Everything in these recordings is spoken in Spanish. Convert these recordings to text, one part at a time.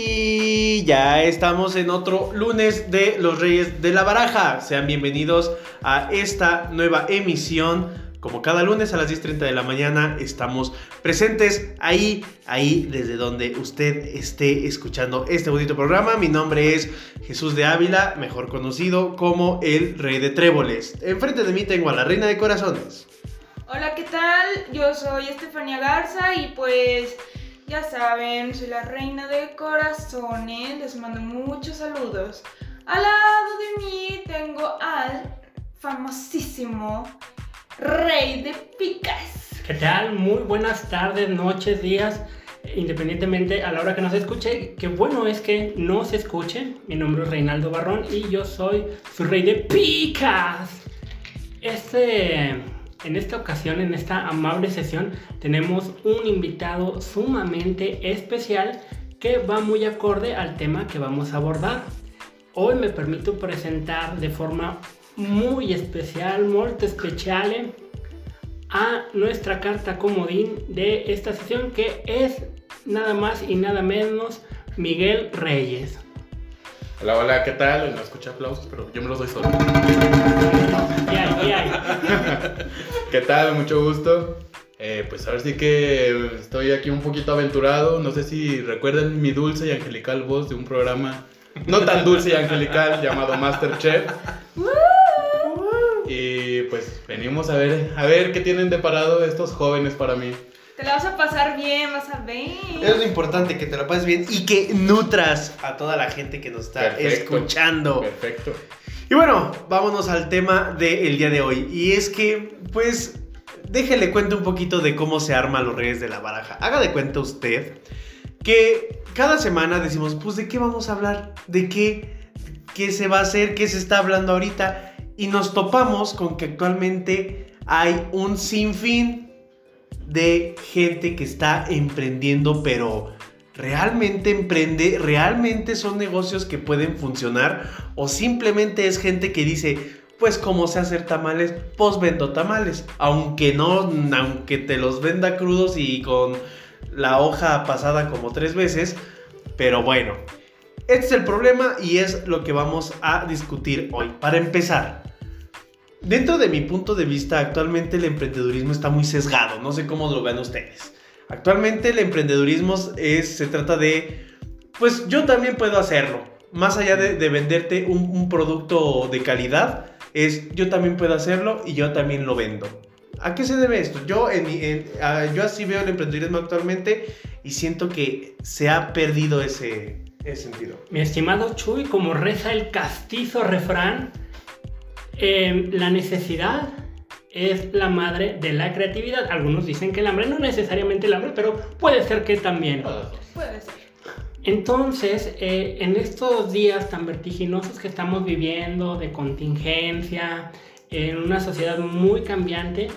Y ya estamos en otro lunes de Los Reyes de la Baraja. Sean bienvenidos a esta nueva emisión. Como cada lunes a las 10.30 de la mañana estamos presentes ahí, ahí desde donde usted esté escuchando este bonito programa. Mi nombre es Jesús de Ávila, mejor conocido como el Rey de Tréboles. Enfrente de mí tengo a la Reina de Corazones. Hola, ¿qué tal? Yo soy Estefanía Garza y pues ya saben, soy la reina de corazones, les mando muchos saludos. Al lado de mí tengo al famosísimo rey de picas. ¿Qué tal? Muy buenas tardes, noches, días, independientemente a la hora que nos escuche. Qué bueno es que nos escuche. Mi nombre es Reinaldo Barrón y yo soy su rey de picas. Este en esta ocasión, en esta amable sesión, tenemos un invitado sumamente especial que va muy acorde al tema que vamos a abordar. Hoy me permito presentar de forma muy especial, muy especial, a nuestra carta comodín de esta sesión que es nada más y nada menos Miguel Reyes. Hola, hola, ¿qué tal? No escuché aplausos, pero yo me los doy solo. ¿Qué tal? Mucho gusto. Eh, pues ahora sí que estoy aquí un poquito aventurado. No sé si recuerdan mi dulce y angelical voz de un programa no tan dulce y angelical llamado Masterchef. Y pues venimos a ver, a ver qué tienen de parado estos jóvenes para mí. Te la vas a pasar bien, vas a ver. Es lo importante, que te la pases bien y que nutras a toda la gente que nos está Perfecto, escuchando. Perfecto. Y bueno, vámonos al tema del día de hoy. Y es que, pues, déjele cuento un poquito de cómo se arma los reyes de la baraja. Haga de cuenta usted que cada semana decimos, pues, ¿de qué vamos a hablar? ¿De qué? ¿Qué se va a hacer? ¿Qué se está hablando ahorita? Y nos topamos con que actualmente hay un sinfín de gente que está emprendiendo, pero realmente emprende, realmente son negocios que pueden funcionar o simplemente es gente que dice, pues como sé hacer tamales, pues vendo tamales, aunque no, aunque te los venda crudos y con la hoja pasada como tres veces, pero bueno, este es el problema y es lo que vamos a discutir hoy. Para empezar, Dentro de mi punto de vista, actualmente el emprendedurismo está muy sesgado. No sé cómo lo vean ustedes. Actualmente el emprendedurismo es, se trata de, pues yo también puedo hacerlo. Más allá de, de venderte un, producto de calidad, es yo también puedo hacerlo y yo también lo vendo. ¿A qué se debe esto? Yo, en, en, uh, yo así veo el emprendedurismo actualmente y siento que se ha perdido ese, ese sentido. Mi estimado Chuy, como reza el castizo refrán, eh, la necesidad es la madre de la creatividad. Algunos dicen que el hambre, no necesariamente el hambre, pero puede ser que también. Puede ser. Entonces, eh, en estos días tan vertiginosos que estamos viviendo, de contingencia, en una sociedad muy cambiante,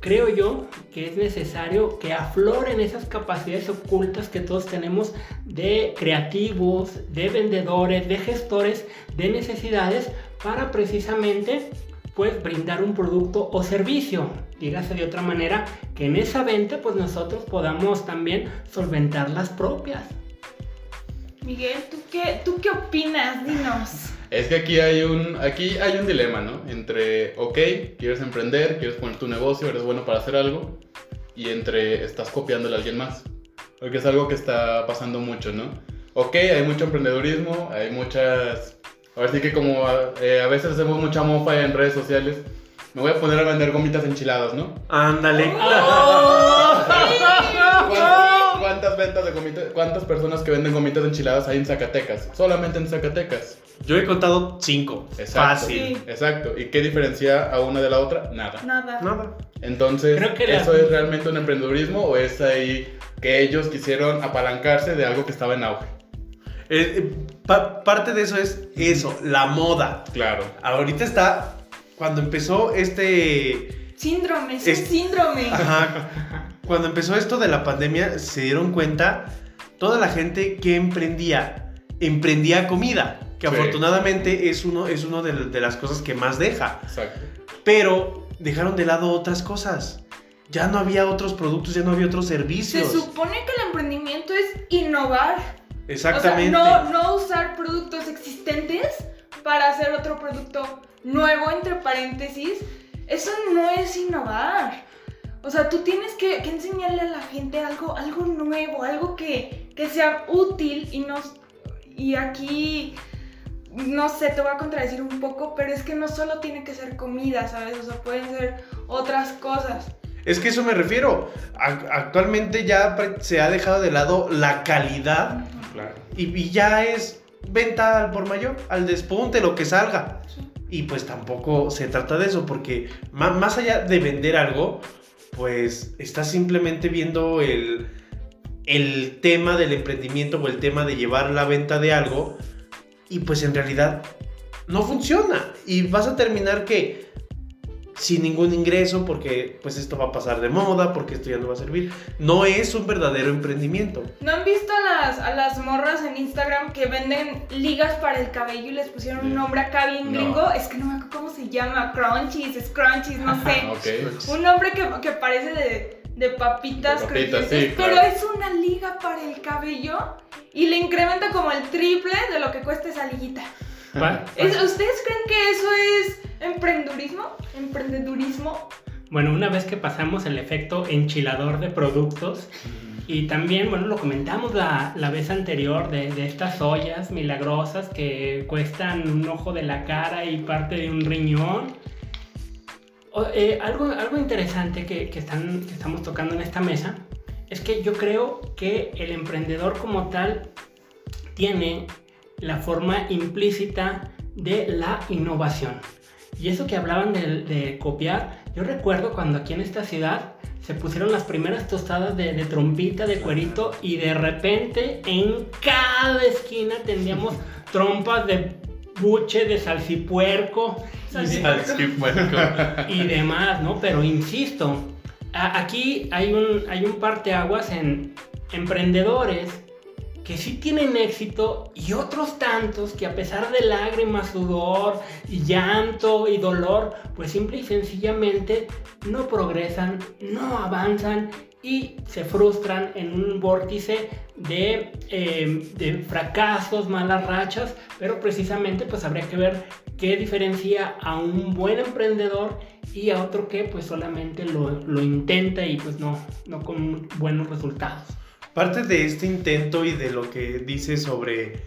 creo yo que es necesario que afloren esas capacidades ocultas que todos tenemos de creativos, de vendedores, de gestores, de necesidades para precisamente pues brindar un producto o servicio. Dígase de otra manera que en esa venta pues nosotros podamos también solventar las propias. Miguel, ¿tú qué, ¿tú qué opinas? Dinos. Es que aquí hay un, aquí hay un dilema, ¿no? Entre, ok, quieres emprender, quieres poner tu negocio, eres bueno para hacer algo, y entre, estás copiándole a alguien más. Porque es algo que está pasando mucho, ¿no? Ok, hay mucho emprendedurismo, hay muchas... Ahora sí que como eh, a veces hacemos mucha mofa en redes sociales, me voy a poner a vender gomitas enchiladas, ¿no? Ándale. Oh, ¿Cuántas ventas de gomitas, cuántas personas que venden gomitas enchiladas hay en Zacatecas? Solamente en Zacatecas. Yo he contado cinco. Exacto. Fácil. Sí. Exacto. ¿Y qué diferencia a una de la otra? Nada. Nada. Nada. Entonces, Creo que la- ¿eso es realmente un emprendedurismo o es ahí que ellos quisieron apalancarse de algo que estaba en auge? Eh, eh, pa- parte de eso es eso, la moda. Claro. Ahorita está, cuando empezó este... Síndrome, es un Es- síndrome. Ajá. Cuando empezó esto de la pandemia, se dieron cuenta toda la gente que emprendía, emprendía comida, que Sí. afortunadamente es uno, es uno de, de las cosas que más deja. Exacto. Pero dejaron de lado otras cosas. Ya no había otros productos, ya no había otros Se servicios. supone que el emprendimiento es innovar. Exactamente. O sea, no, no usar productos existentes para hacer otro producto nuevo, entre paréntesis. Eso no es innovar. O sea, tú tienes que, que enseñarle a la gente algo, algo nuevo, algo que, que sea útil y no... Y aquí, no sé, te voy a contradecir un poco, pero es que no solo tiene que ser comida, ¿sabes? O sea, pueden ser otras cosas. Es que eso me refiero. Actualmente ya se ha dejado de lado la calidad Claro. y, y ya es venta al por mayor, al despunte, lo que salga. Y pues tampoco se trata de eso, porque más allá de vender algo, pues estás simplemente viendo el, el tema del emprendimiento o el tema de llevar la venta de algo y pues en realidad no funciona. Y vas a terminar que sin ningún ingreso porque pues esto va a pasar de moda, porque esto ya no va a servir. No es un verdadero emprendimiento. ¿No han visto a las, a las morras en Instagram que venden ligas para el cabello y les pusieron un nombre acá bien No. gringo? Es que no me acuerdo cómo se llama, crunchies, scrunchies, no sé. Un nombre que, que parece de, de papitas, De papitas, crujientes, sí, pero claro. es una liga para el cabello y le incrementa como el triple de lo que cuesta esa liguita. Pa- ¿Es- ¿Ustedes creen que eso es emprendurismo? ¿Emprendedurismo? Bueno, una vez que pasamos el efecto enchilador de productos, y también, bueno, lo comentamos la, la vez anterior de, estas ollas milagrosas que cuestan un ojo de la cara y parte de un riñón. Eh, algo, algo interesante que, que están, que estamos tocando en esta mesa es que yo creo que el emprendedor como tal tiene la forma implícita de la innovación. Y eso que hablaban de, de copiar, yo recuerdo cuando aquí en esta ciudad se pusieron las primeras tostadas de, de trompita, de cuerito, y de repente en cada esquina teníamos trompas de buche, de salsipuerco de- y demás, ¿no? Pero insisto, a- aquí hay un, hay un parteaguas en emprendedores que sí tienen éxito y otros tantos que a pesar de lágrimas, sudor, y llanto y dolor, pues simple y sencillamente no progresan, no avanzan y se frustran en un vórtice de, eh, de fracasos, malas rachas, pero precisamente pues habría que ver qué diferencia a un buen emprendedor y a otro que pues solamente lo, lo intenta y pues no, no con buenos resultados. Parte de este intento y de lo que dice sobre,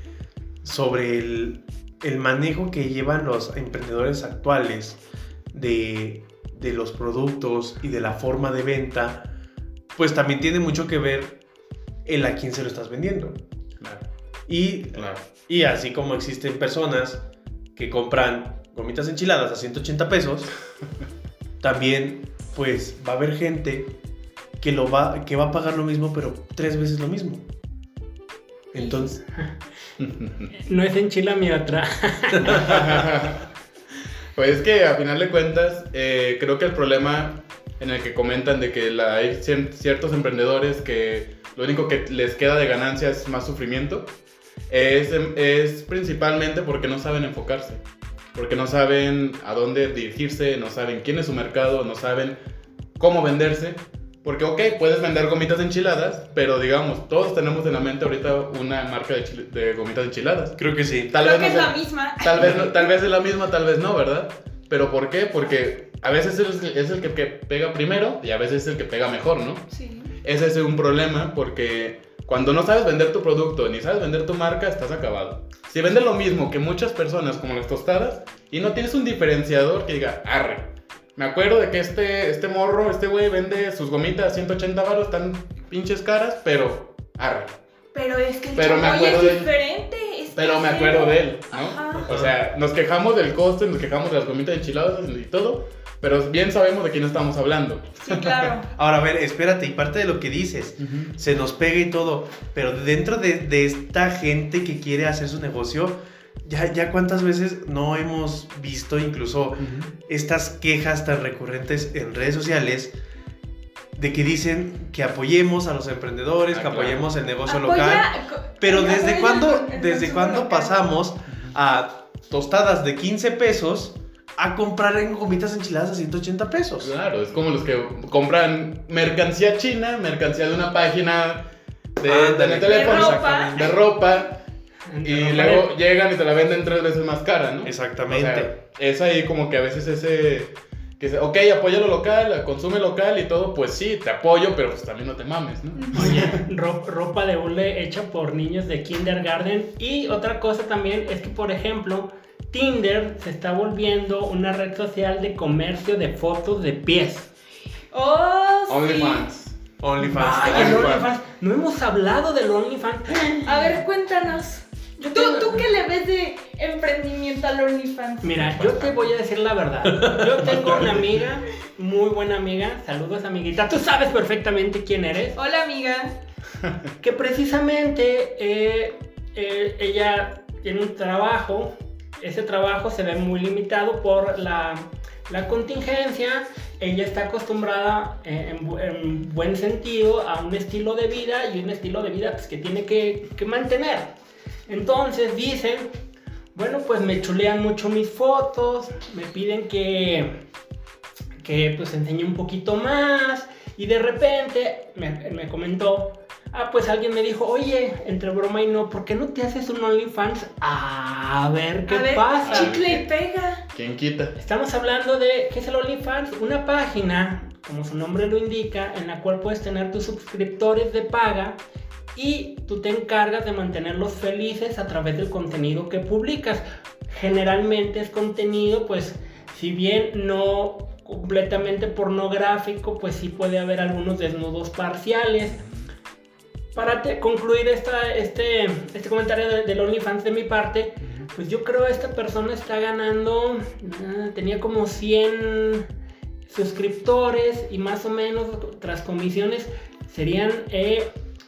sobre el, el manejo que llevan los emprendedores actuales de, de los productos y de la forma de venta, pues también tiene mucho que ver el a quién se lo estás vendiendo. Claro. Y, Claro. y así como existen personas que compran gomitas enchiladas a 180 pesos, también pues va a haber gente que, lo va, que va a pagar lo mismo, pero tres veces lo mismo. Entonces, No es enchila mi otra. Pues es que a final de cuentas, eh, creo que el problema en el que comentan de que la- hay cier- ciertos emprendedores que lo único que les queda de ganancia es más sufrimiento, es, es principalmente porque no saben enfocarse, porque no saben a dónde dirigirse, no saben quién es su mercado, no saben cómo venderse. Porque, ok, puedes vender gomitas enchiladas, pero digamos, todos tenemos en la mente ahorita una marca de, chile- de gomitas enchiladas. creo que sí. Tal Creo vez que no es sea- la misma. Tal vez, no- tal vez es la misma, tal vez no, ¿verdad? ¿Pero por qué? Porque a veces es, es el que, que pega primero y a veces es el que pega mejor, ¿no? Sí. Ese es un problema porque cuando no sabes vender tu producto ni sabes vender tu marca, estás acabado. Si vendes lo mismo que muchas personas como las tostadas y no tienes un diferenciador que diga, arre, me acuerdo de que este, este morro, este güey vende sus gomitas a 180 baros, tan pinches caras, pero arre. Pero es que el Pero me acuerdo es de él. diferente. es Pero me acuerdo de él, ¿no? Ajá. O sea, nos quejamos del coste, nos quejamos de las gomitas enchiladas y todo, pero bien sabemos de quién estamos hablando. Sí, claro. Ahora, a ver, espérate, y parte de lo que dices, se nos pega y todo, pero dentro de, de esta gente que quiere hacer su negocio, ya, ya cuántas veces no hemos visto incluso estas quejas tan recurrentes en redes sociales de que dicen que apoyemos a los emprendedores, Ah, que claro. apoyemos el negocio Apoya- local. Pero ¿desde cuándo, desde cuándo pasamos a tostadas de 15 pesos a comprar en gomitas enchiladas a 180 pesos? Claro, es como los que compran mercancía china, mercancía de una página de, Ándale. de teléfono, De ropa. de ropa, y luego llegan y te la venden tres veces más cara, ¿no? Exactamente. O sea, es ahí como que a veces ese... Que se, ok, apoya lo local, consume local y todo, pues sí, te apoyo, pero pues también no te mames, ¿no? Oye, ro- ropa de hule hecha por niños de kindergarten. Y otra cosa también es que, por ejemplo, Tinder se está volviendo una red social de comercio de fotos de pies. Oh, sí. OnlyFans. OnlyFans. Ay. OnlyFans. No hemos hablado del OnlyFans. A ver, cuéntanos. ¿Tú, tengo- ¿Tú qué le ves de emprendimiento al OnlyFans? Mira, yo te voy a decir la verdad. Yo tengo una amiga, muy buena amiga. Saludos, amiguita. Tú sabes perfectamente quién eres. Hola, amiga. que precisamente eh, eh, ella tiene un trabajo, ese trabajo se ve muy limitado por la, la contingencia, ella está acostumbrada eh, en, en buen sentido a un estilo de vida y un estilo de vida pues, que tiene que, que mantener. Entonces dice, bueno pues me chulean mucho mis fotos, me piden que, que pues enseñe un poquito más y de repente me, me comentó, ah pues alguien me dijo, oye, entre broma y no, ¿por qué no te haces un OnlyFans? A ver qué a ver, pasa. chicle y pega. ¿Quién quita? Estamos hablando de, ¿qué es el OnlyFans? Una página, como su nombre lo indica, en la cual puedes tener tus suscriptores de paga y tú te encargas de mantenerlos felices a través del contenido que publicas. Generalmente es contenido, pues, si bien no completamente pornográfico, pues sí puede haber algunos desnudos parciales. Para te- concluir esta, este, este comentario de- del OnlyFans de mi parte, pues yo creo esta persona está ganando, ah, tenía como 100 suscriptores y más o menos tras comisiones serían eh,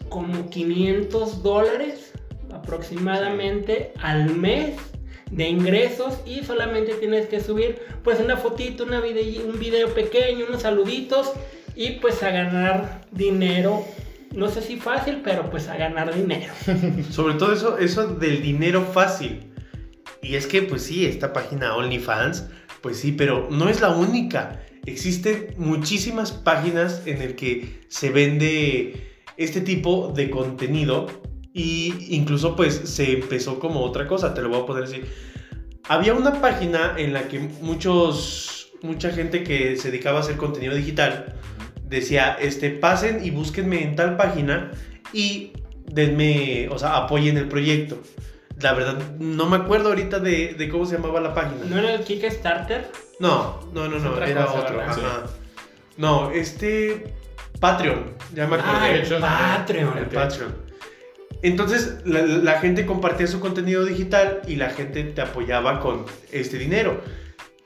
como 500 dólares aproximadamente al mes de ingresos y solamente tienes que subir pues una fotito, una vide- un video pequeño, unos saluditos y pues a ganar dinero. No sé si fácil, pero pues a ganar dinero. Sobre todo eso, eso del dinero fácil. Y es que, pues sí, esta página OnlyFans, pues sí, pero no es la única. Existen muchísimas páginas en el que se vende este tipo de contenido y incluso pues se empezó como otra cosa, te lo voy a poder decir. Había una página en la que muchos mucha gente que se dedicaba a hacer contenido digital decía, este, pasen y búsquenme en tal página y denme, o sea, apoyen el proyecto. La verdad, no me acuerdo ahorita de, de cómo se llamaba la página. ¿No era el Kickstarter? No, no, no, no, era cosa, otro. Ajá. No, este Patreon, ya me acordé. Ah, el Patreon. Patreon. El. Patreon. Entonces la, la gente compartía su contenido digital y la gente te apoyaba con este dinero.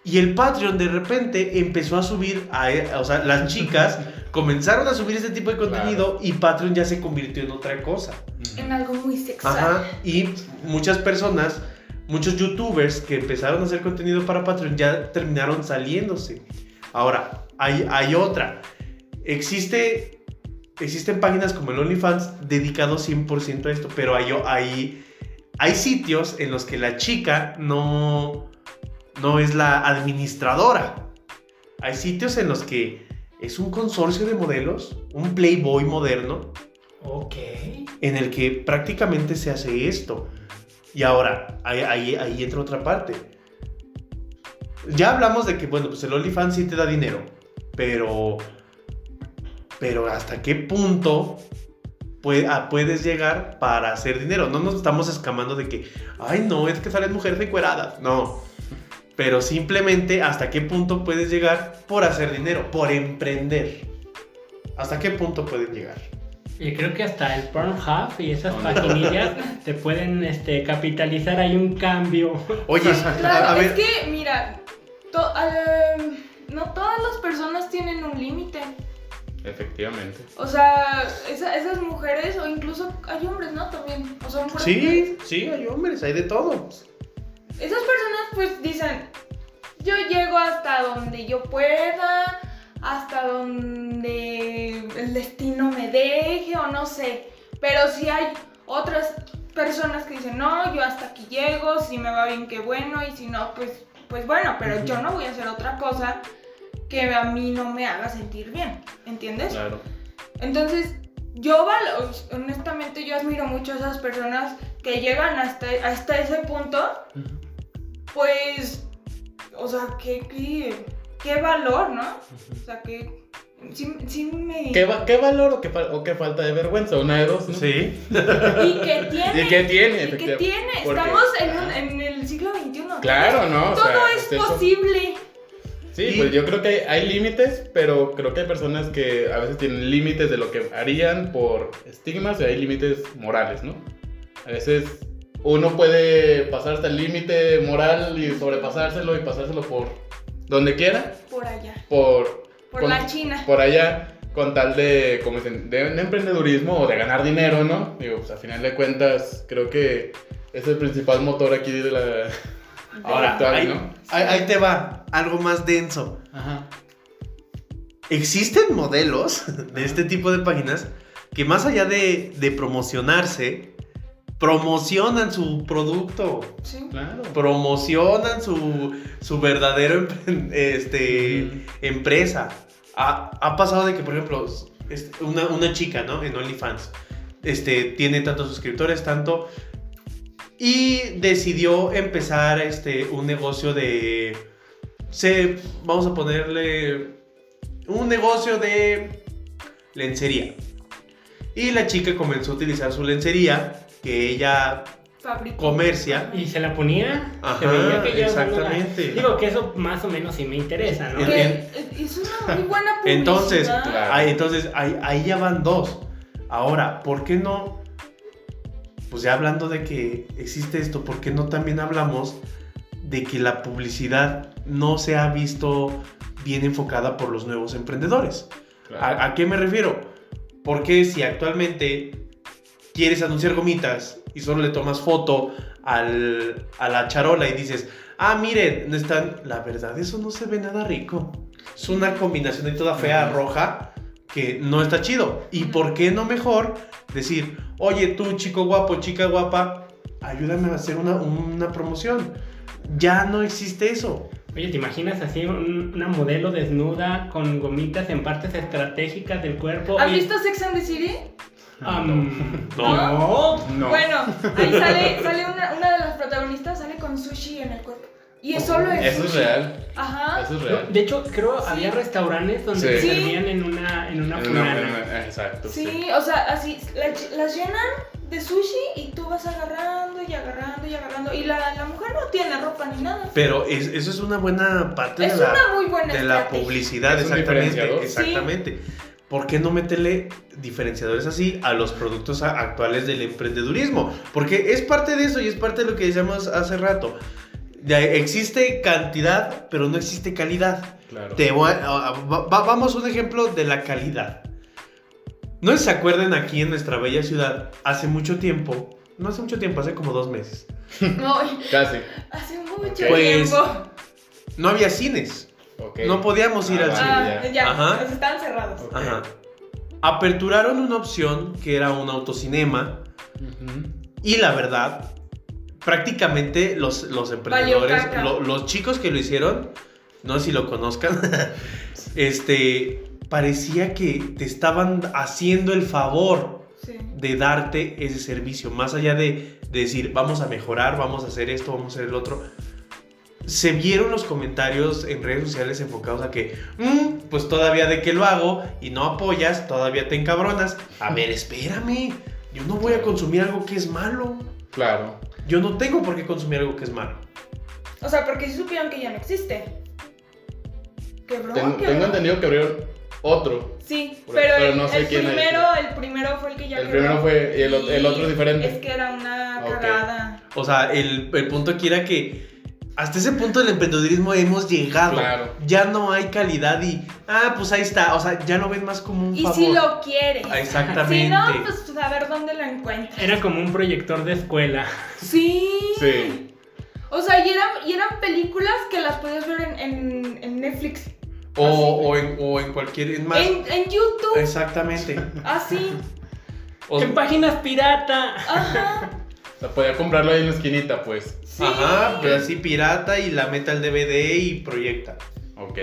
Y el Patreon de repente empezó a subir, a, o sea, las chicas comenzaron a subir este tipo de contenido y Patreon ya se convirtió en otra cosa. En algo muy sexual. Ajá. Y muchas personas, muchos youtubers que empezaron a hacer contenido para Patreon ya terminaron saliéndose. Ahora, hay, hay otra. Existe, existen páginas como el OnlyFans dedicados 100% a esto, pero hay, hay, hay sitios en los que la chica no, no es la administradora. Hay sitios en los que es un consorcio de modelos, un Playboy moderno, Ok. en el que prácticamente se hace esto. Y ahora, ahí, ahí, ahí entra otra parte. Ya hablamos de que, bueno, pues el OnlyFans sí te da dinero, pero, pero ¿hasta qué punto pue- ah, puedes llegar para hacer dinero? No nos estamos escamando de que, ay, no, es que salen mujeres encueradas. No. Pero simplemente, ¿hasta qué punto puedes llegar por hacer dinero, por emprender? ¿Hasta qué punto pueden llegar? Y creo que hasta el Pornhub y esas No, no. paginillas te pueden este, capitalizar ahí un cambio. Oye, Claro, a, a es ver, que, mira, to- eh, no todas las personas tienen un límite. Efectivamente. O sea, esa- esas mujeres, o incluso hay hombres, ¿no? También. O son mujeres. Sí, sí, hay hombres, hay de todo. Esas personas, pues dicen: Yo llego hasta donde yo pueda, hasta donde el destino me deje, o no sé. Pero si hay otras personas que dicen: No, yo hasta aquí llego, si me va bien, qué bueno, y si no, pues, pues bueno, pero yo no voy a hacer otra cosa que a mí no me haga sentir bien, ¿entiendes? Claro. Entonces, yo, val- honestamente, yo admiro mucho a esas personas que llegan hasta, hasta ese punto, pues, o sea, qué, qué, qué valor, ¿no? O sea, que sí, sí me... ¿Qué, va- qué valor o qué, o qué falta de vergüenza? Una de dos, ¿no? Sí. Y que tiene. ¿Y qué tiene, Y efectivamente? tiene. Estamos en, un- en el siglo XXI. Claro, ¿no? O Todo sea, es es eso. Sí, Y- pues yo creo que hay, hay límites, pero creo que hay personas que a veces tienen límites de lo que harían por estigmas y hay límites morales, ¿no? A veces uno puede pasar hasta el límite moral y sobrepasárselo y pasárselo por donde quiera, Por allá. por, Por con- la China. por allá, con tal de, como dicen, de, de emprendedurismo o de ganar dinero, ¿no? Digo, pues a final de cuentas, creo que es el principal motor aquí de la... Ahora, actual, ahí, ¿no? ahí- ahí te va, algo más denso. Ajá. Existen modelos de este tipo de páginas que más allá de, de promocionarse, promocionan su producto, Sí. Claro. promocionan su, su verdadero empre- este, empresa. Ha, ha pasado de que, por ejemplo, una, una chica, ¿no? En OnlyFans, este, tiene tantos suscriptores, tanto... Y decidió empezar este, un negocio de... Se, vamos a ponerle un negocio de lencería. Y la chica comenzó a utilizar su lencería, que ella Fabricó. comercia. Y se la ponía. Ajá, se veía que ella exactamente. Digo que eso más o menos sí me interesa, ¿no? Que en- es una muy buena publicidad. Entonces, Claro. ahí, entonces ahí, ahí ya van dos. Ahora, ¿por qué no? Pues ya hablando de que existe esto, ¿por qué no también hablamos de que la publicidad no se ha visto bien enfocada por los nuevos emprendedores? Claro. ¿A, a qué me refiero? Porque si actualmente quieres anunciar gomitas y solo le tomas foto al- a la charola y dices, ah, miren, no están, la verdad, eso no se ve nada rico. Es una combinación de toda fea, roja, que no está chido. ¿Y por qué no mejor decir, oye, tú, chico guapo, chica guapa, ayúdame a hacer una, una promoción? Ya no existe eso. Oye, ¿te imaginas así un- una modelo desnuda con gomitas en partes estratégicas del cuerpo? ¿Has y- visto Sex and the City? Am, No. no. No. Bueno, ahí sale, sale una, una de las protagonistas, sale con sushi en el cuerpo. Y es solo el Eso es real. Ajá. Eso es real. De hecho, creo Sí. había restaurantes donde Sí. servían en una, en una En una- exacto. Sí, Sí. o sea, así la- las llenan de sushi y tú vas agarrando y agarrando y agarrando. Y la, la mujer no tiene ropa ni nada. Pero es- eso es una buena parte Es de la, una muy buena de la publicidad, Es un exactamente. Exactamente. ¿Por qué no meterle diferenciadores así a los productos actuales del emprendedurismo? Porque es parte de eso y es parte de lo que decíamos hace rato. Existe cantidad, pero no existe calidad. Claro. Te voy a- a- va- va- vamos a un ejemplo de la calidad. No se acuerdan aquí en nuestra bella ciudad, hace mucho tiempo, no hace mucho tiempo, hace como dos meses, No, Casi. hace mucho Pues, tiempo. no había cines. Ok. No podíamos ir Ah, al vale. cine. Ah, ya. ya, Ajá. pues estaban cerrados. Ok. Ajá. Aperturaron una opción que era un autocinema Ujú. y la verdad, prácticamente los, los emprendedores, lo- los chicos que lo hicieron, no sé si lo conozcan, este, parecía que te estaban haciendo el favor Sí. de darte ese servicio, más allá de, de decir, vamos a mejorar, vamos a hacer esto, vamos a hacer el otro. Se vieron los comentarios en redes sociales enfocados a que, "Mm, pues todavía de que lo hago y no apoyas, todavía te encabronas. A ver, espérame, yo no voy a consumir algo que es malo. Claro. Yo no tengo por qué consumir algo que es malo. O sea, porque sí supieron que ya no existe. Quebró, Tengo, entendido que abrieron otro. Sí, Pero- el, no sé el quién es. primero, el primero fue el que ya El quebró. primero fue- y el otro es diferente. Es que era una Ok. cagada. O sea, el, el punto aquí era que hasta ese punto del emprendedurismo hemos llegado. Claro. Ya no hay calidad y, ah, pues ahí está. O sea, ya lo ven más como un Y favor. si lo quieres. Ah, Exactamente. Si no, pues a ver dónde lo encuentras. Era como un proyector de escuela. Sí. Sí. O sea, y eran, y eran películas que las podías ver en, en, en Netflix. O, o, en, o en cualquier. en más. En, en YouTube. Exactamente. Así. O- En páginas pirata. Ajá. O sea, podía comprarlo ahí en la esquinita, pues. Sí. Ajá, pero así pirata y la meta al DVD y proyecta. Ok.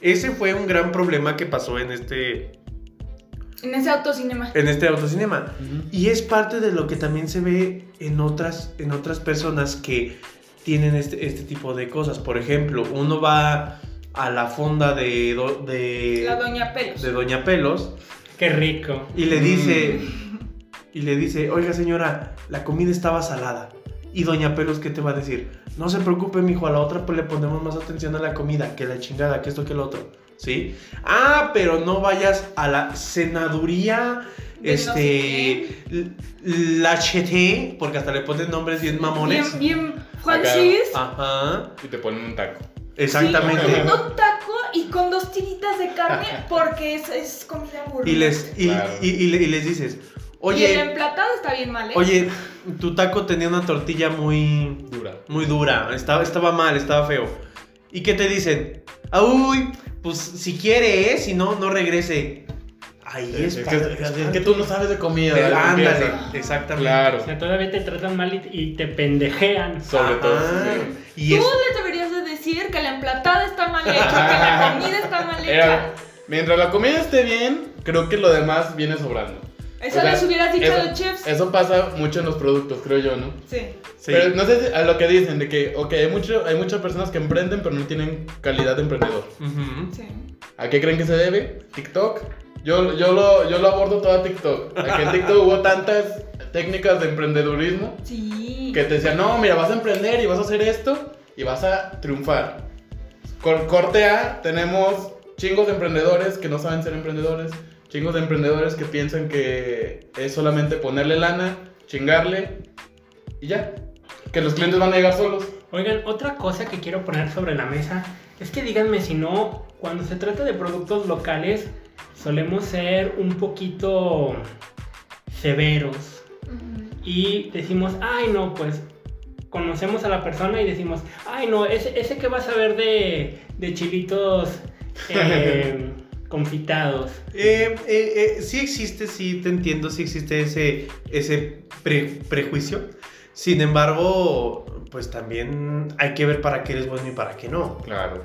Ese fue un gran problema que pasó en este. En ese autocinema. en este autocinema. Ujú. Y es parte de lo que también se ve en otras, en otras personas que tienen este, este tipo de cosas. Por ejemplo, uno va a la fonda de, do- de, La Doña Pelos. de Doña Pelos Qué rico. y le dice, y le dice, oiga señora, la comida estaba salada. Y Doña Pelos, ¿qué te va a decir? No se preocupe, mijo, a la otra pues le ponemos más atención a la comida, que la chingada, que esto, que lo otro. ¿Sí? Ah, pero no vayas a la senaduría, De este, la cheté, porque hasta le ponen nombres bien mamones. Bien, bien, Francis. Ajá, Y te ponen un taco. exactamente. Sí, un taco y con dos tiritas de carne porque es, es comida gourmet. y, les, y, Claro. y- y le- y les dices, Y el oye, emplatado está bien mal, ¿eh? oye, tu taco tenía una tortilla muy, Dura. muy dura, estaba, estaba mal, estaba feo. ¿Y qué te dicen? Ah, uy, pues si quiere, ¿eh? Si no, no regrese. Ahí es, Es, que, es que- es que tú no sabes de comida. Ándale, exactamente. Claro. O sea, todavía te tratan mal y, y te pendejean. Sobre todo. Ajá. sí. Y Tú es, les deberías de decir que la emplatada está mal hecha, que la comida está mal hecha. Era- mientras la comida esté bien, creo que lo demás viene sobrando. Eso O sea, les hubieras dicho a eso- los chefs. Eso pasa mucho en los productos, creo yo, ¿no? Sí. sí. Pero no sé si- a lo que dicen, de que, ok, hay, mucho, hay muchas personas que emprenden, pero no tienen calidad de emprendedor. Ujú. Sí. ¿A qué creen que se debe? TikTok. Yo, yo, lo, yo lo abordo todo a TikTok. A que en TikTok hubo tantas técnicas de emprendedurismo Sí. que te decían, no, mira, vas a emprender y vas a hacer esto y vas a triunfar. Con corte A tenemos chingos de emprendedores que no saben ser emprendedores, chingos de emprendedores que piensan que es solamente ponerle lana, chingarle y ya. Que los clientes van a llegar solos. Oigan, otra cosa que quiero poner sobre la mesa es que díganme si no, cuando se trata de productos locales, solemos ser un poquito severos y decimos, ay no, pues conocemos a la persona y decimos, ay no, ese, ese que vas a ver de, de chilitos eh, confitados. Eh, eh, eh, sí existe, sí te entiendo, sí existe ese, ese pre- prejuicio. Sin embargo, pues también hay que ver para qué eres bueno y para qué no. Claro.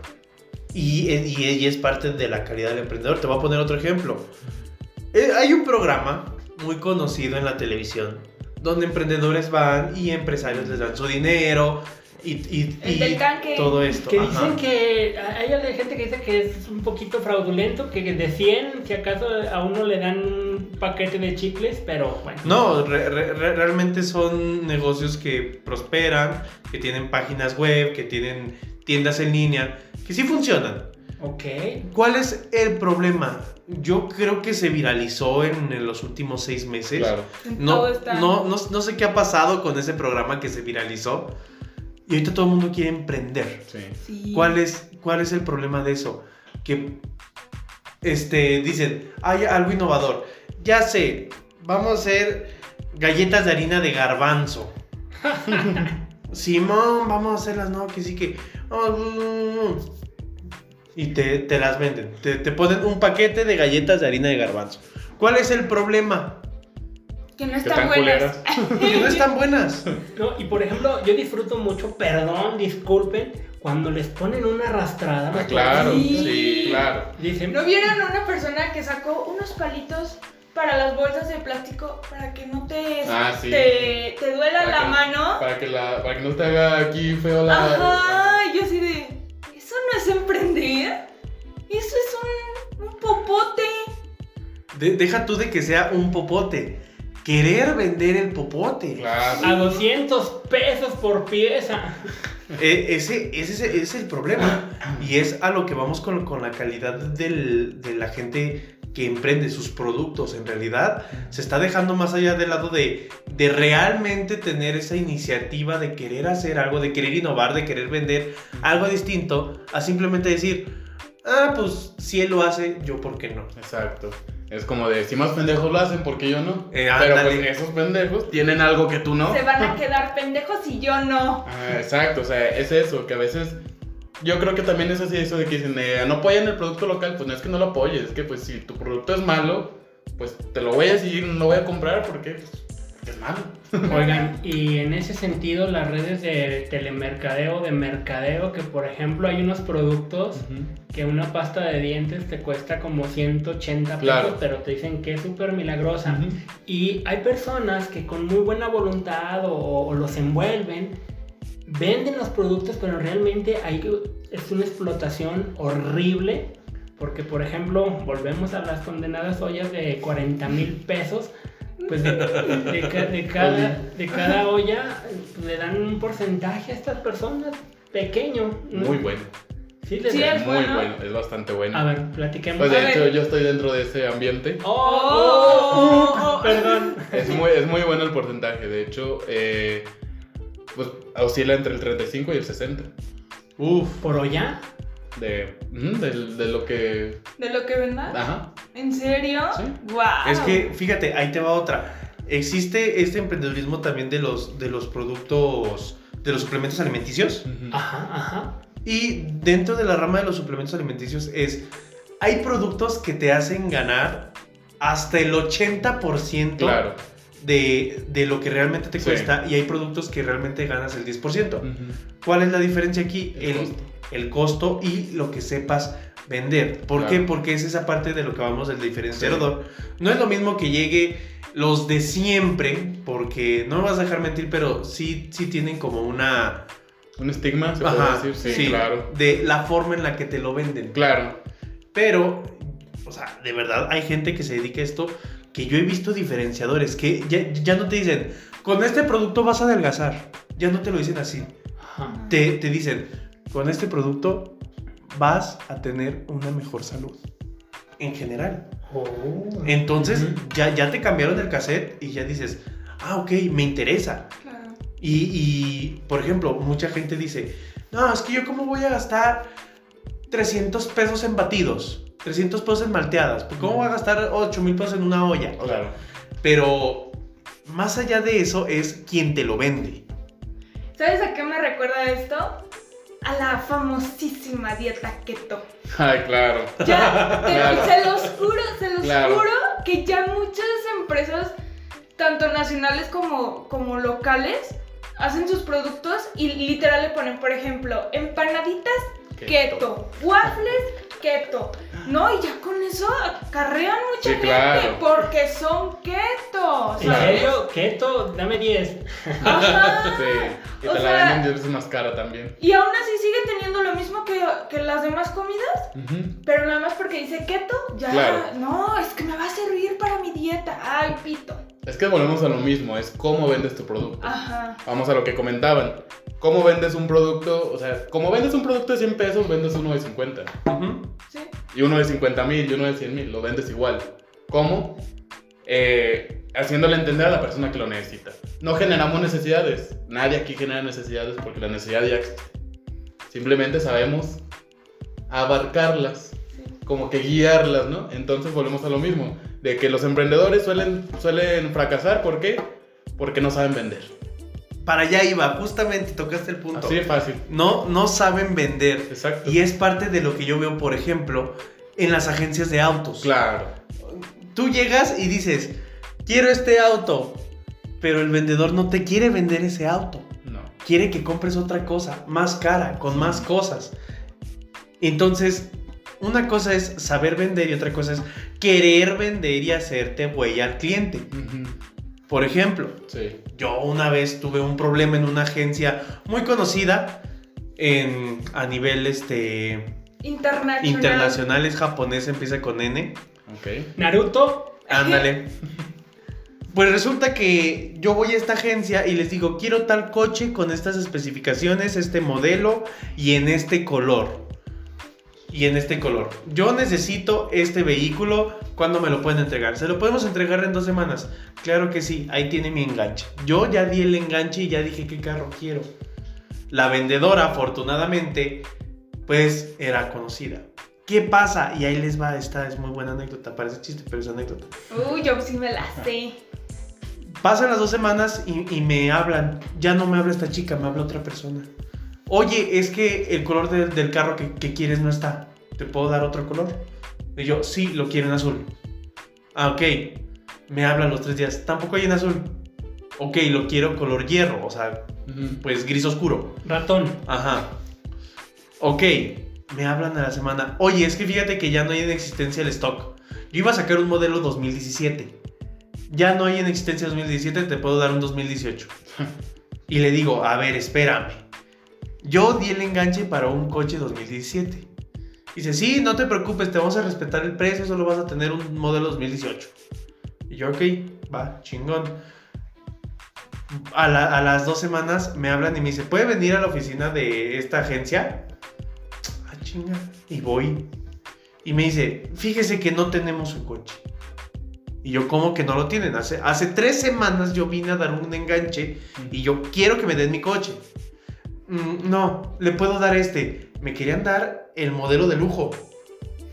Y, y, y es parte de la calidad del emprendedor. Te voy a poner otro ejemplo. Eh, hay un programa muy conocido en la televisión donde emprendedores van y empresarios les dan su dinero y, y- El y del canque. todo esto. Que Ajá. dicen que hay gente que dice que es un poquito fraudulento, que de 100, si acaso a uno le dan un paquete de chicles, pero bueno. No, re- re- re- realmente son negocios que prosperan, que tienen páginas web, que tienen tiendas en línea, que sí funcionan. Ok. ¿Cuál es el problema? Yo creo que se viralizó en, en los últimos seis meses. Claro. No, Todo está. no, no, no sé qué ha pasado con ese programa que se viralizó. Y ahorita todo el mundo quiere emprender. Sí. Sí. ¿Cuál es, ¿Cuál es el problema de eso? Que este, dicen, hay algo innovador. Ya sé, vamos a hacer galletas de harina de garbanzo. Simón, vamos a hacerlas, no, que sí que... oh, mm, y te, te las venden. Te, te ponen un paquete de galletas de harina de garbanzo. ¿Cuál es el problema? Que no están buenas. Que no están buenas. No, y por ejemplo, yo disfruto mucho, perdón, disculpen, cuando les ponen una arrastrada. Ah, claro. Sí. Sí, claro. Dicen, ¿No vieron a una persona que sacó unos palitos para las bolsas de plástico para que no te, Ah, sí. te, te duela Para la que- mano? Para que, la, para que no te haga aquí feo la... Ajá, y yo así de, ¿eso no es emprender? Eso es un, un popote. De- deja tú de que sea un popote. Querer vender el popote. Claro. a 200 pesos por pieza. Eh, ese, ese, ese es el problema. Y es a lo que vamos con, con la calidad del- de la gente que emprende sus productos. En realidad, se está dejando más allá del lado de, de realmente tener esa iniciativa de querer hacer algo, de querer innovar, de querer vender algo distinto, a simplemente decir, ah, pues si él lo hace, yo por qué no. Exacto. Es como de, si más pendejos lo hacen, ¿por qué yo no? Eh, Pero pues esos pendejos tienen algo que tú no. Se van a quedar pendejos y yo no. Ah, exacto, o sea, es eso, que a veces yo creo que también es así eso de que dicen, eh, no apoyan el producto local, pues no es que no lo apoyes, es que pues si tu producto es malo, pues te lo voy a decir, no lo voy a comprar porque pues, es malo. Oigan, y en ese sentido, las redes de telemercadeo, de mercadeo, que por ejemplo hay unos productos que una pasta de dientes te cuesta como 180 pesos, pero te dicen que es súper milagrosa. Ujú. Y hay personas que con muy buena voluntad o, o los envuelven, venden los productos, pero realmente hay, es una explotación horrible. Porque, por ejemplo, volvemos a las condenadas ollas de 40 mil pesos. Pues de, de ca- de cada, de cada olla pues, le dan un porcentaje a estas personas pequeño. Muy bueno. Sí, les Sí, dan- es muy bueno. bueno. Es bastante bueno. A ver, platiquemos. Pues de hecho, yo estoy dentro de ese ambiente. ¡Oh! Oh. Perdón. Es muy, es muy bueno el porcentaje. De hecho, eh, pues oscila entre el 35 y el 60. Uf. ¿Por olla? De, ujú, del- de, lo que. ¿De lo que vendas? Ajá. ¿En serio? Sí. ¡Guau! Es que, fíjate, ahí te va otra. Existe este emprendedurismo también de los, de los productos, de los suplementos alimenticios. Ajá, ajá. Y dentro de la rama de los suplementos alimenticios es, hay productos que te hacen ganar hasta el 80% Claro. De, de lo que realmente te Sí. cuesta y hay productos que realmente ganas el 10%. Ujú. ¿Cuál es la diferencia aquí? El El, costo. el costo y lo que sepas vender. ¿Por qué? Porque es esa parte de lo que hablamos del diferenciador. No es lo mismo que llegue los de siempre, porque no me vas a dejar mentir, pero sí, sí tienen como una... Un estigma, se puede decir. Sí, claro. De la forma en la que te lo venden. Claro. Pero, o sea, de verdad hay gente que se dedica a esto que yo he visto diferenciadores que ya, ya no te dicen, con este producto vas a adelgazar. Ya no te lo dicen así. Ajá. Te, te dicen, con este producto vas a tener una mejor salud. En general. Oh. Entonces, ya, ya te cambiaron el cassette y ya dices, ah, ok, me interesa. Claro. Y, y, por ejemplo, mucha gente dice, no, es que yo cómo voy a gastar 300 pesos en batidos, 300 pesos en malteadas, pues, ¿cómo voy a gastar 8 mil pesos en una olla? Claro. Pero más allá de eso es quien te lo vende. ¿Sabes a qué me recuerda esto? A la famosísima dieta keto. Ay, claro. Ya, te- Claro. se los juro, se los Claro. juro que ya muchas empresas, tanto nacionales como, como locales, hacen sus productos y literal le ponen, por ejemplo, empanaditas keto, waffles keto. No, y ya con eso acarrean mucha Sí, gente claro. porque son keto. ¿En serio? Keto, dame 10. Ajá. Sí. Y O te sea- la venden 10 veces más cara también. Y aún así sigue teniendo lo mismo que, que las demás comidas, pero nada más porque dice keto, ya. Claro. No, es que me va a servir para mi dieta. Ay, pito. Es que volvemos a lo mismo, es cómo vendes tu producto. Ajá. Vamos a lo que comentaban. ¿Cómo vendes un producto? O sea, como vendes un producto de 100 pesos, vendes uno de 50. Sí. Y uno de 50 mil y uno de 100 mil, lo vendes igual. ¿Cómo? Eh, haciéndole entender a la persona que lo necesita. No generamos necesidades. Nadie aquí genera necesidades porque la necesidad ya existe. Simplemente sabemos abarcarlas, como que guiarlas, ¿no? Entonces volvemos a lo mismo, de que los emprendedores suelen, suelen fracasar, ¿por qué? Porque no saben vender. Para allá iba, justamente tocaste el punto. Así de fácil. No, no saben vender. Exacto. Y es parte de lo que yo veo, por ejemplo, en las agencias de autos. Claro. Tú llegas y dices, quiero este auto, pero el vendedor no te quiere vender ese auto. No. Quiere que compres otra cosa, más cara, con más cosas. Entonces, una cosa es saber vender y otra cosa es querer vender y hacerte huella al cliente. Ujú. Por ejemplo, Sí. yo una vez tuve un problema en una agencia muy conocida en, a nivel este, Internacional. internacional, es japonés, empieza con N. Ok. Naruto. Ándale. Pues resulta que yo voy a esta agencia y les digo, quiero tal coche con estas especificaciones, este modelo y en este color. Y en este color. Yo necesito este vehículo. ¿Cuándo me lo pueden entregar? ¿Se lo podemos entregar en dos semanas? Claro que sí, ahí tiene mi enganche. Yo ya di el enganche y ya dije qué carro quiero. La vendedora, afortunadamente, pues era conocida. ¿Qué pasa? Y ahí les va, esta es muy buena anécdota, parece chiste, pero es anécdota. Uy, yo sí me la sé. Pasan las dos semanas y, y me hablan. Ya no me habla esta chica, me habla otra persona. Oye, es que el color del- del carro que, que quieres no está. ¿Te puedo dar otro color? Y yo, sí, lo quiero en azul. Ah, ok. Me hablan los tres días. Tampoco hay en azul. ok, lo quiero color hierro, o sea, pues gris oscuro. Ratón. Ajá. Ok, me hablan a la semana. Oye, es que fíjate que ya no hay en existencia el stock. Yo iba a sacar un modelo 2017. Ya no hay en existencia 2017, te puedo dar un 2018. Y le digo, a ver, espérame. Yo di el enganche para un coche 2017. Dice, sí, no te preocupes, te vamos a respetar el precio, solo vas a tener un modelo 2018. Y yo, ok, va, chingón. A, la- a las dos semanas me hablan y me dice, ¿puede venir a la oficina de esta agencia? Ah, chinga. Y voy. Y me dice, fíjese que no tenemos su coche. Y yo, ¿cómo que no lo tienen? Hace, hace tres semanas yo vine a dar un enganche y yo quiero que me den mi coche. "Mm, no, le puedo dar este. Me querían dar el modelo de lujo,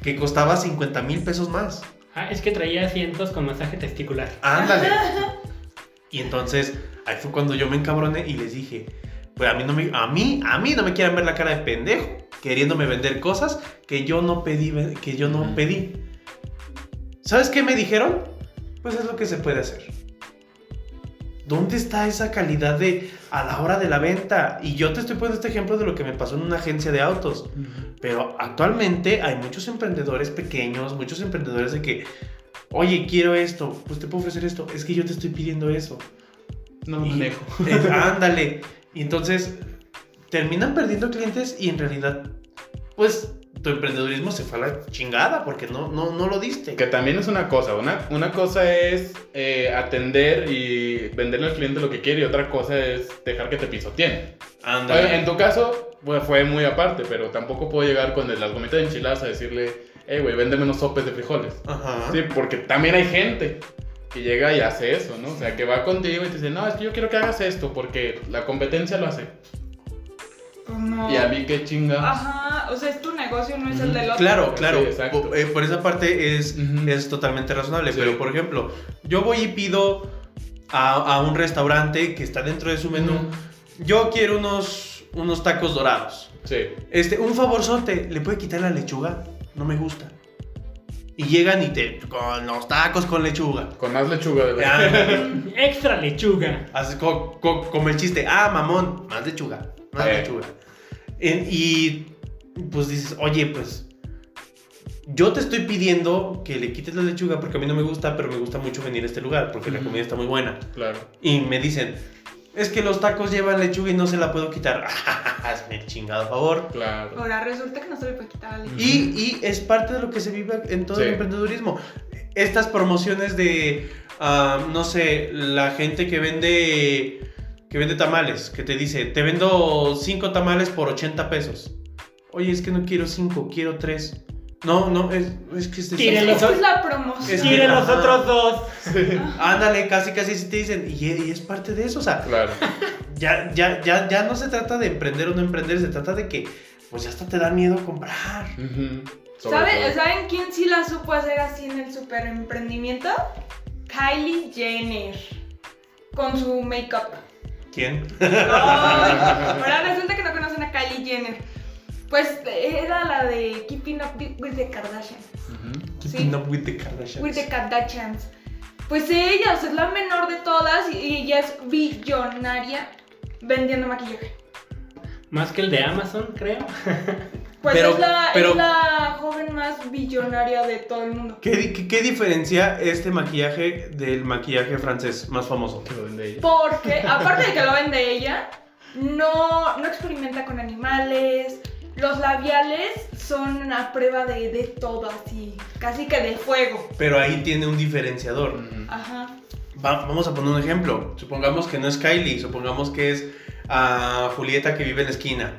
que costaba 50 mil pesos más. Ah, es que traía asientos con masaje testicular. Ándale. Y entonces, ahí fue cuando yo me encabroné y les dije, pues a mí no me, a mí, a mí no me quieran ver la cara de pendejo, queriéndome vender cosas que yo no pedí, que yo no pedí. ¿Sabes qué me dijeron? Pues es lo que se puede hacer. ¿Dónde está esa calidad de a la hora de la venta? Y yo te estoy poniendo este ejemplo de lo que me pasó en una agencia de autos. Pero actualmente hay muchos emprendedores pequeños, muchos emprendedores de que, oye, quiero esto, pues te puedo ofrecer esto, es que yo te estoy pidiendo eso. No Y- eh, ándale. Y entonces terminan perdiendo clientes y en realidad, pues tu emprendedurismo se fue a la chingada porque no, no, no lo diste. Que también es una cosa. Una, una cosa es eh, atender y venderle al cliente lo que quiere y otra cosa es dejar que te pisoteen. Ándale. En tu caso pues, fue muy aparte, pero tampoco puedo llegar con las gomitas de enchiladas a decirle, hey, güey, véndeme unos sopes de frijoles. Ajá. Sí, porque también hay gente que llega y hace eso, ¿no? O sea, que va contigo y te dice, no, es que yo quiero que hagas esto porque la competencia lo hace. Y a mí qué chinga. Ajá, o sea, es tu negocio, no es el del otro. Claro, claro. Sí, exacto. Por, eh, por esa parte es, es totalmente razonable. Sí. Pero, por ejemplo, yo voy y pido a, a un restaurante que está dentro de su menú. Yo quiero unos, unos tacos dorados. Sí. Este, un favorzote, ¿le puede quitar la lechuga? No me gusta. Y llegan y te. con los tacos con lechuga. Con más lechuga de Ya, Extra lechuga. Haces co- co- como el chiste, ah, mamón, más lechuga, más Eh. lechuga. En- y pues dices, oye, pues yo te estoy pidiendo que le quites la lechuga porque a mí no me gusta, pero me gusta mucho venir a este lugar porque la comida está muy buena. Claro. Y me dicen, es que los tacos llevan lechuga y no se la puedo quitar. Hazme el chingado favor. Claro. Ahora resulta que no se le puede quitar la leche. Y, y es parte de lo que se vive en todo Sí. el emprendedurismo. Estas promociones de, ah, no sé, la gente que vende, que vende tamales, que te dice, te vendo 5 tamales por 80 pesos. Oye, es que no quiero 5, quiero 3. No, no, es, es que este Tírenlos. Esa es la promoción. Es- los otros dos. Ándale, casi casi sí te dicen, y, y es parte de eso, o sea, Claro. ya, ya, ya, ya no se trata de emprender o no emprender, se trata de que, pues ya hasta te da miedo comprar. Ujú. Sobre ¿Saben. ¿Saben quién sí la supo hacer así en el super emprendimiento? Kylie Jenner. Con su make-up. ¿Quién? Ay, Ahora resulta que no conocen a Kylie Jenner. Pues era la de Keeping Up with the Kardashians. Ujú. Keeping up with the Kardashians. With the Kardashians. Pues ella, o sea, es la menor de todas y ella es billonaria vendiendo maquillaje. Más que el de Amazon, creo. Pues Pero- es, la, pero- es la joven más billonaria de todo el mundo. ¿Qué, qué, qué diferencia este maquillaje del maquillaje francés más famoso? Que lo vende ella. Porque, aparte de que lo vende ella, no, no experimenta con animales. Los labiales son a prueba de, de todo, así, casi que de fuego. Pero ahí tiene un diferenciador. Ajá. Va- vamos a poner un ejemplo. Supongamos que no es Kylie, supongamos que es ah, Julieta que vive en la esquina.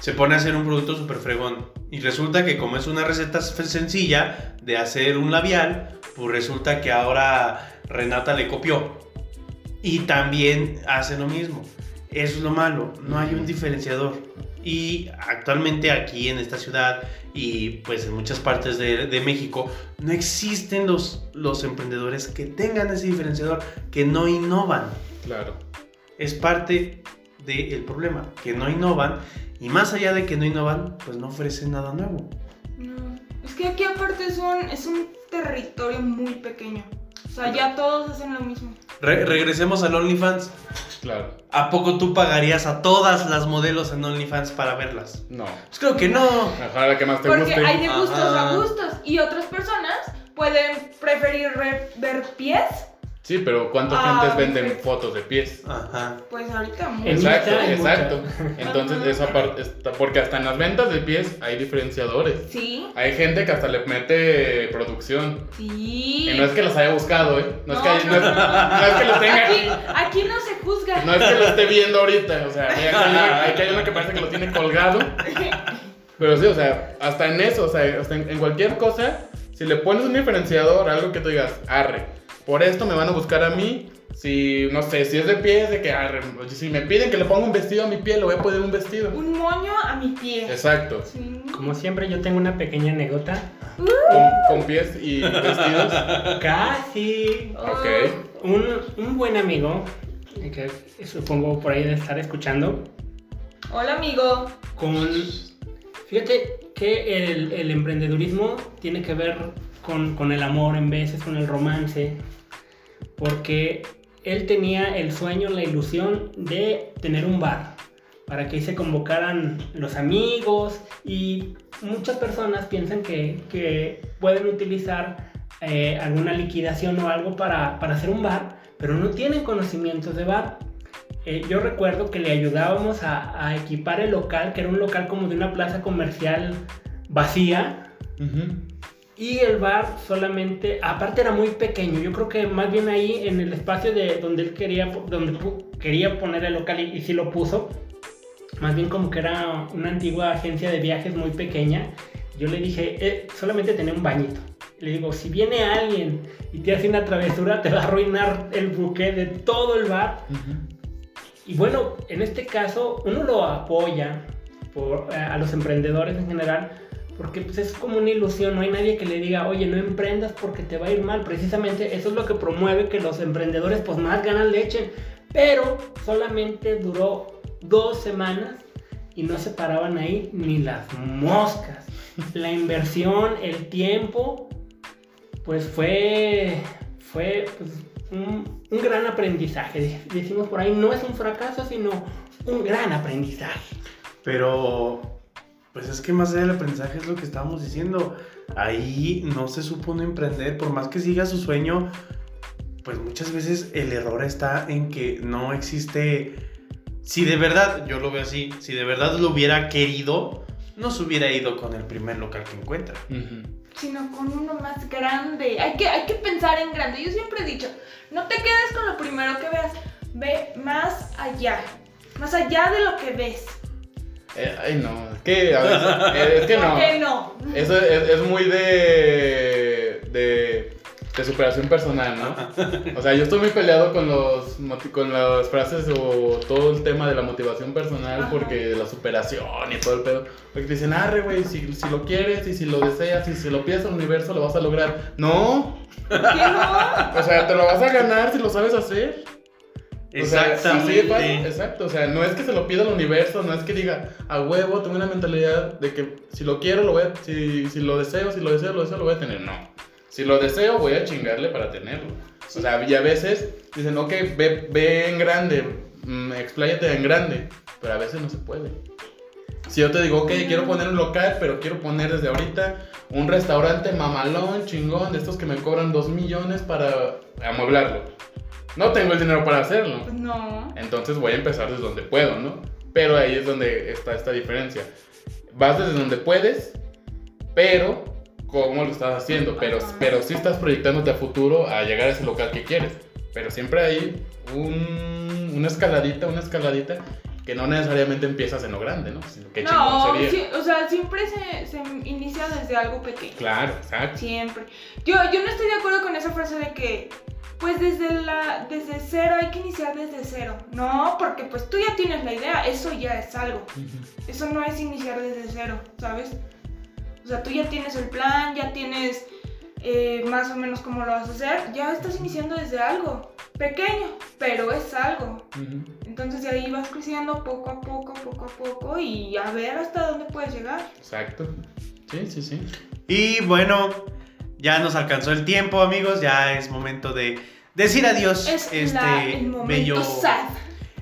Se pone a hacer un producto súper fregón. Y resulta que como es una receta sencilla de hacer un labial, pues resulta que ahora Renata le copió. Y también hace lo mismo. Eso es lo malo, no hay un diferenciador. Y actualmente aquí en esta ciudad y pues en muchas partes de, de México no existen los, los emprendedores que tengan ese diferenciador, que no innovan. Claro. Es parte del problema, que no innovan y más allá de que no innovan, pues no ofrecen nada nuevo. No. Es que aquí aparte es un, es un territorio muy pequeño. O sea, ya todos hacen lo mismo. Re- regresemos al OnlyFans. Claro. ¿A poco tú pagarías a todas las modelos en OnlyFans para verlas? No. Pues creo que no. Mejor la que más te Porque guste. hay de gustos Ajá. a gustos. Y otras personas pueden preferir re- ver pies. Sí, pero ¿cuántas Ah, gentes venden perfecto. fotos de pies? Ajá. Pues ahorita mucho. Exacto, exacto. mucha. Entonces, Ajá. esa parte está. Porque hasta en las ventas de pies hay diferenciadores. Sí, Hay gente que hasta le mete producción. sí. Y no es que los haya buscado, ¿eh? No, es, que, No, hay- no es- no, no. no es que lo tenga Aquí, aquí. aquí no se juzga. No es que lo esté viendo ahorita. O sea, hay, hay- hay- hay uno que parece que lo tiene colgado. Pero sí, o sea, hasta en eso, o sea, hasta en, en cualquier cosa, si le pones un diferenciador, algo que tú digas, arre, por esto me van a buscar a mí. Si, no sé, si es de pies, de que arre, si me piden que le ponga un vestido a mi piel, le voy a poner un vestido. Un moño a mi pie. Exacto. Sí. Como siempre, yo tengo una pequeña anécdota. Con, con pies y vestidos. Casi. Ok. Un, un buen amigo, que supongo por ahí de estar escuchando, Hola, amigo. con... Fíjate que el, el emprendedurismo tiene que ver con, con el amor en veces, con el romance, porque él tenía el sueño, la ilusión de tener un bar, para que se convocaran los amigos y muchas personas piensan que, que pueden utilizar eh, alguna liquidación o algo para, para hacer un bar, pero no tienen conocimientos de bar. Eh, yo recuerdo que le ayudábamos a, a equipar el local, que era un local como de una plaza comercial vacía, Ujú. Y el bar solamente, aparte era muy pequeño, yo creo que más bien ahí en el espacio de donde él quería, donde quería poner el local y, y sí lo puso, más bien como que era una antigua agencia de viajes muy pequeña, yo le dije, eh, solamente tenía un bañito. Le digo, si viene alguien y te hace una travesura, te va a arruinar el buque de todo el bar. Ujú. Y bueno, en este caso uno lo apoya por, eh, a los emprendedores en general porque pues, es como una ilusión, no hay nadie que le diga, oye, no emprendas porque te va a ir mal. Precisamente eso es lo que promueve que los emprendedores pues más ganas le echen. Pero solamente duró dos semanas y no se paraban ahí ni las moscas. La inversión, el tiempo, pues fue, fue pues, un, un gran aprendizaje. Decimos por ahí, no es un fracaso, sino un gran aprendizaje. Pero, pues es que más allá del aprendizaje es lo que estábamos diciendo. Ahí no se supone emprender, por más que siga su sueño, pues muchas veces el error está en que no existe. Si de verdad, yo lo veo así, si de verdad lo hubiera querido, no se hubiera ido con el primer local que encuentra. Sino con uno más grande. Hay que, hay que pensar en grande. Yo siempre he dicho, no te quedes con lo primero que veas. Ve más allá. Más allá de lo que ves. Eh, ay, no, es que a veces. eh, es que ¿Por no. qué no? Eso es, es muy de, de. de superación personal, ¿no? O sea, yo estoy muy peleado con, los, con las frases o todo el tema de la motivación personal, Ajá. porque la superación y todo el pedo. Porque te dicen, arre, güey, si, si lo quieres y si lo deseas y si lo pides al universo, lo vas a lograr. No, ¿Por qué no? o sea, te lo vas a ganar si lo sabes hacer. O sea, Exactamente. exacto, o sea, no es que se lo pida al universo, no es que diga, a huevo, tengo una mentalidad de que si lo quiero, lo voy a, si, si lo deseo, si lo deseo, lo deseo, lo voy a tener, no. Si lo deseo, voy a chingarle para tenerlo. O sea, y a veces dicen, ok, ve, ve en grande, mm, expláyate en grande, pero a veces no se puede. Si yo te digo, ok, quiero poner un local, pero quiero poner desde ahorita un restaurante mamalón, chingón, de estos que me cobran 2 millones para amueblarlo. No tengo el dinero para hacerlo. Pues no. Entonces voy a empezar desde donde puedo, ¿no? Pero ahí es donde está esta diferencia. Vas desde donde puedes, pero ¿cómo lo estás haciendo? Pero, Ajá. pero sí estás proyectándote a futuro a llegar a ese local que quieres. Pero siempre hay un- una escaladita, una escaladita que no necesariamente empiezas en lo grande, ¿no? Sino que No, sería. o sea, siempre se, se inicia desde algo pequeño. Claro, exacto. Siempre. Yo, yo no estoy de acuerdo con esa frase de que, pues desde, la, desde cero hay que iniciar desde cero. No, porque pues tú ya tienes la idea, eso ya es algo. Eso no es iniciar desde cero, ¿sabes? O sea, tú ya tienes el plan, ya tienes eh, más o menos cómo lo vas a hacer, ya estás iniciando desde algo pequeño, pero es algo. Entonces de ahí vas creciendo poco a poco, poco a poco y a ver hasta dónde puedes llegar. Exacto. Sí, sí, sí. Y bueno, ya nos alcanzó el tiempo, amigos. Ya es momento de decir adiós Es este la- el momento bello sad.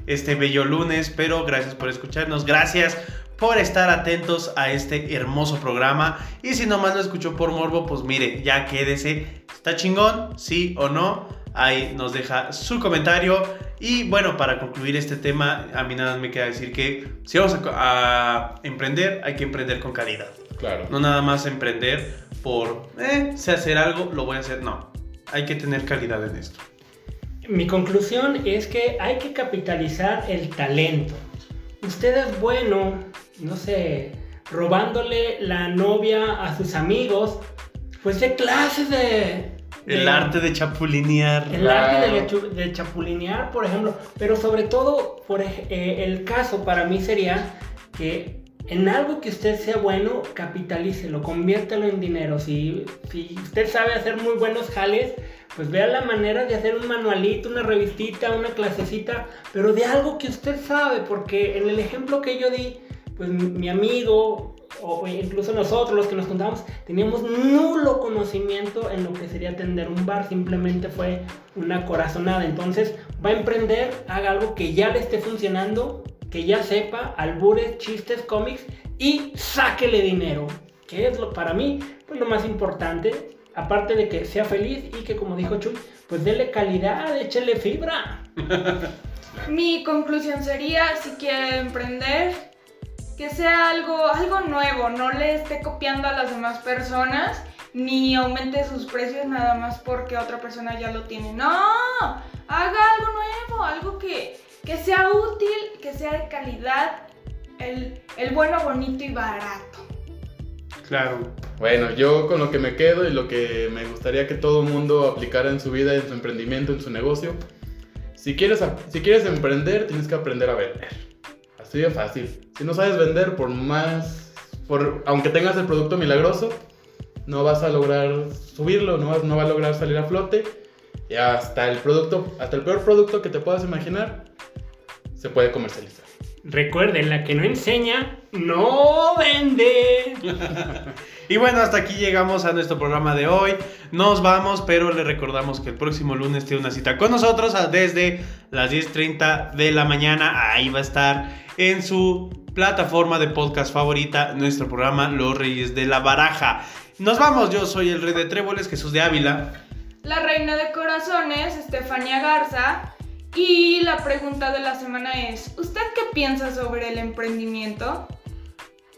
este bello lunes, pero gracias por escucharnos, gracias por estar atentos a este hermoso programa y si nomás lo escuchó por morbo, pues mire, ya quédese, está chingón, sí o no, ahí nos deja su comentario y bueno, para concluir este tema, a mí nada más me queda decir que si vamos a, a emprender, hay que emprender con calidad, Claro. no nada más emprender por, eh, sé hacer algo, lo voy a hacer, no, hay que tener calidad en esto. Mi conclusión es que hay que capitalizar el talento. Usted es bueno, no sé, robándole la novia a sus amigos, pues de clases de... El arte de chapulinear. El arte de, chapulinear, por ejemplo, pero sobre todo, por eh, el caso para mí sería que en algo que usted sea bueno, capitalícelo, conviértelo en dinero. Si, si usted sabe hacer muy buenos jales, pues vea la manera de hacer un manualito, una revistita, una clasecita, pero de algo que usted sabe, porque en el ejemplo que yo di, pues mi mi amigo o incluso nosotros los que nos juntamos teníamos nulo conocimiento en lo que sería atender un bar, simplemente fue una corazonada. Entonces va a emprender, haga algo que ya le esté funcionando, que ya sepa, albures, chistes, cómics y sáquele dinero, que es lo para mí pues lo más importante, aparte de que sea feliz y que como dijo Chuy, pues dele calidad, échele fibra. Mi conclusión sería, si quiere emprender, que sea algo, algo nuevo, no le esté copiando a las demás personas, ni aumente sus precios nada más porque otra persona ya lo tiene. No, haga algo nuevo, algo que, que sea útil, que sea de calidad, el, el bueno, bonito y barato. Claro. Bueno, yo con lo que me quedo y lo que me gustaría que todo el mundo aplicara en su vida, en su emprendimiento, en su negocio, si quieres, si quieres emprender, tienes que aprender a vender. Así de fácil. Si no sabes vender, por más, por, aunque tengas el producto milagroso, no vas a lograr subirlo, no, vas- no va a lograr salir a flote. Y hasta el producto, hasta el peor producto que te puedas imaginar, se puede comercializar. Recuerden, la que no enseña, no vende. Y bueno, hasta aquí llegamos a nuestro programa de hoy. Nos vamos, pero le recordamos que el próximo lunes tiene una cita con nosotros desde las 10.30 de la mañana. Ahí va a estar en su plataforma de podcast favorita nuestro programa Los Reyes de la Baraja. Nos vamos, yo soy el Rey de Tréboles, Jesús de Ávila. La reina de corazones, Estefania Garza. Y la pregunta de la semana es, ¿usted qué piensa sobre el emprendimiento?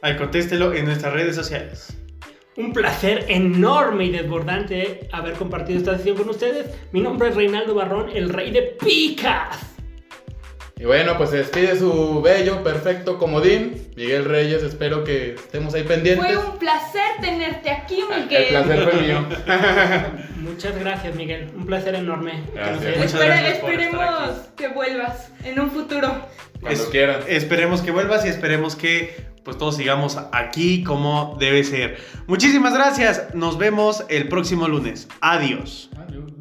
Ahí contéstelo en nuestras redes sociales. Un placer enorme y desbordante haber compartido esta sesión con ustedes. Mi nombre es Reinaldo Barrón, el rey de picas. Y bueno, pues se despide su bello, perfecto comodín, Miguel Reyes. Espero que estemos ahí pendientes. Fue un placer tenerte aquí, El Miguel. placer fue mío. Muchas gracias, Miguel. Un placer enorme. Gracias. Muchas Espere- gracias esperemos que vuelvas en un futuro. Cuando Es- quieran. Esperemos que vuelvas y esperemos que pues todos sigamos aquí como debe ser. Muchísimas gracias. Nos vemos el próximo lunes. Adiós. Adiós.